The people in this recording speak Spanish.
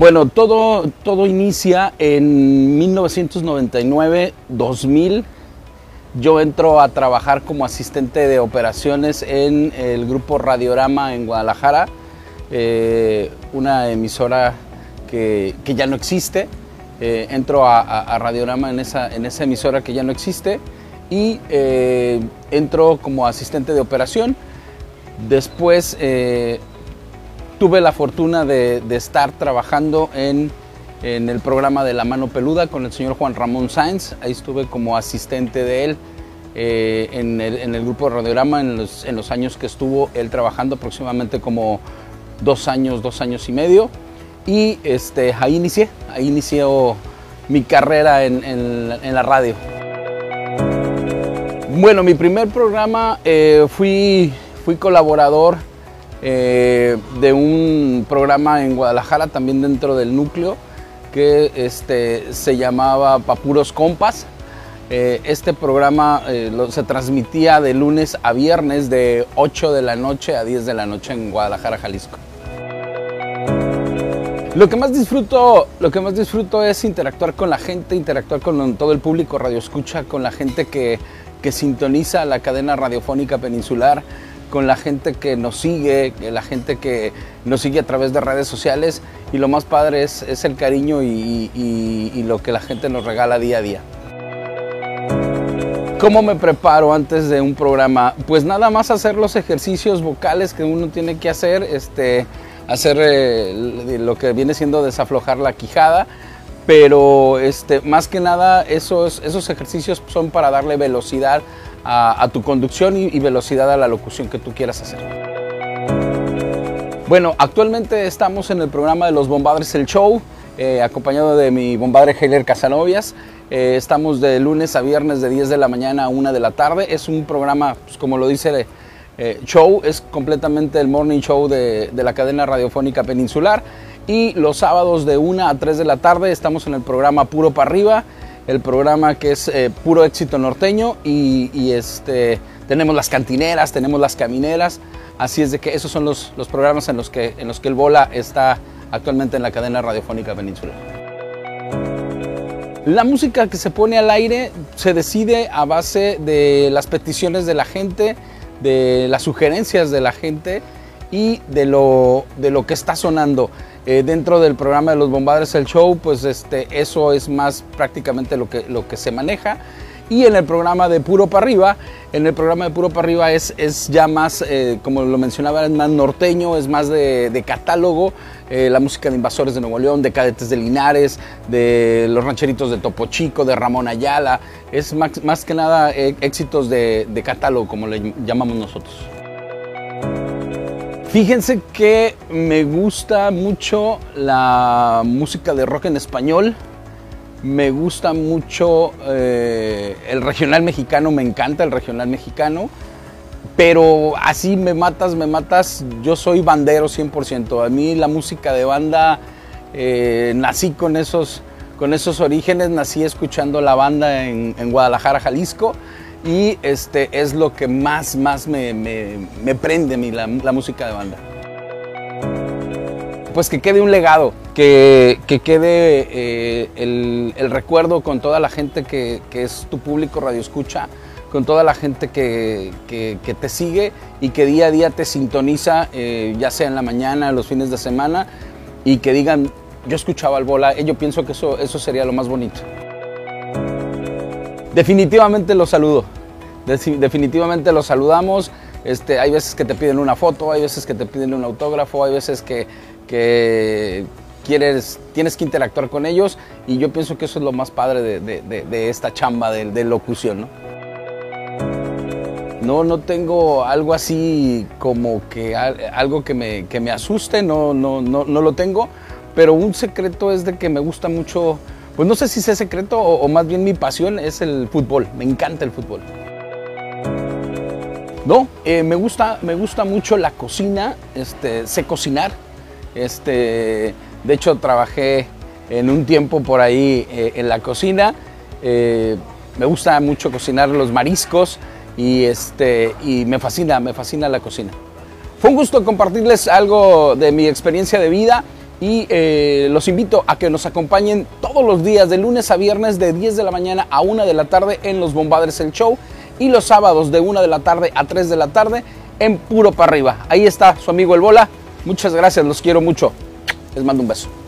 Bueno, todo, todo inicia en 1999-2000. Yo entro a trabajar como asistente de operaciones en el grupo Radiorama en Guadalajara, eh, una emisora que, que, ya no existe. Eh, entro a, Radiorama en esa, en esa emisora que ya no existe y eh, entro como asistente de operación. Después tuve la fortuna de, estar trabajando en, el programa de La Mano Peluda con el señor Juan Ramón Sáenz. Ahí estuve como asistente de él eh, en, el, grupo de Radiorama en los, en los, años que estuvo él trabajando, aproximadamente como dos años, dos años y medio. Y este, ahí inicié, ahí inició mi carrera en, la radio. Bueno, mi primer programa eh, fui colaborador eh, de un programa en Guadalajara, también dentro del núcleo, que este, se llamaba Papuros Compas. Eh, este programa eh, lo, se transmitía de lunes a viernes de 8 de la noche a 10 de la noche en Guadalajara, Jalisco. Lo que más disfruto, lo que más disfruto es interactuar con la gente, interactuar con todo el público radio escucha, con la gente que, que sintoniza la cadena radiofónica peninsular, con la gente que nos sigue, la gente que nos sigue a través de redes sociales y lo más padre es, el cariño y, lo que la gente nos regala día a día. ¿Cómo me preparo antes de un programa? Pues nada más hacer los ejercicios vocales que uno tiene que hacer, este, hacer eh, lo que viene siendo desaflojar la quijada, pero este, más que nada esos, esos ejercicios son para darle velocidad a, tu conducción y, y, velocidad a la locución que tú quieras hacer. Bueno, actualmente estamos en el programa de los Bombadres El Show, eh, acompañado de mi bombadre Heiler Casanovias. Eh, estamos de lunes a viernes de 10 de la mañana a 1 de la tarde. Es un programa, pues, como lo dice eh, show, es completamente el morning show de, de la cadena radiofónica peninsular y los sábados de 1 a 3 de la tarde estamos en el programa Puro para arriba, el programa que es eh, puro éxito norteño y, este, tenemos las cantineras, tenemos las camineras, así es de que esos son los, los programas en los, que, en los que el Bola está actualmente en la cadena radiofónica peninsular. La música que se pone al aire se decide a base de las peticiones de la gente, de las sugerencias de la gente y de lo, de lo que está sonando. Eh, dentro del programa de los Bombadres el Show, pues este, eso es más prácticamente lo que, lo que se maneja. Y en el programa de Puro para Arriba, en el programa de Puro para Arriba es, es ya más, eh, como lo mencionaba, es más norteño, es más de, catálogo. Eh, la música de Invasores de Nuevo León, de Cadetes de Linares, de Los Rancheritos de Topo Chico, de Ramón Ayala. Es más, más que nada éxitos de, de catálogo, como le llamamos nosotros. Fíjense que me gusta mucho la música de rock en español. Me gusta mucho eh, el regional mexicano, me encanta el regional mexicano. Pero así me matas, me matas, yo soy bandero 100%. A mí la música de banda, eh, nací con esos, con esos orígenes, nací escuchando la banda en, en Guadalajara, Jalisco y este es lo que más, más me, me, prende a mí, la, música de banda. Pues que quede un legado, que, que quede eh, el, el, recuerdo con toda la gente que, que, es tu público radio escucha, con toda la gente que, que te sigue y que día a día te sintoniza, eh, ya sea en la mañana, los fines de semana, y que digan, yo escuchaba al bola, yo pienso que eso, eso sería lo más bonito. Definitivamente los saludo. Definitivamente los saludamos. Este, hay veces que te piden una foto, hay veces que te piden un autógrafo, hay veces que, que quieres, tienes que interactuar con ellos y yo pienso que eso es lo más padre de, de, de, esta chamba de, locución. ¿no? no, no tengo algo así como que algo que me, que me asuste, no, no, no, no lo tengo, pero un secreto es de que me gusta mucho pues no sé si es secreto o, o, más bien mi pasión es el fútbol. Me encanta el fútbol. No, eh, me, gusta, me gusta mucho la cocina, este, sé cocinar. Este, de hecho, trabajé en un tiempo por ahí eh, en la cocina. Eh, me gusta mucho cocinar los mariscos y, este, y me fascina, me fascina la cocina. Fue un gusto compartirles algo de mi experiencia de vida y eh, los invito a que nos acompañen todos los días de lunes a viernes de 10 de la mañana a 1 de la tarde en Los Bombadres el Show y los sábados de 1 de la tarde a 3 de la tarde en Puro para arriba. Ahí está su amigo El Bola. Muchas gracias, los quiero mucho. Les mando un beso.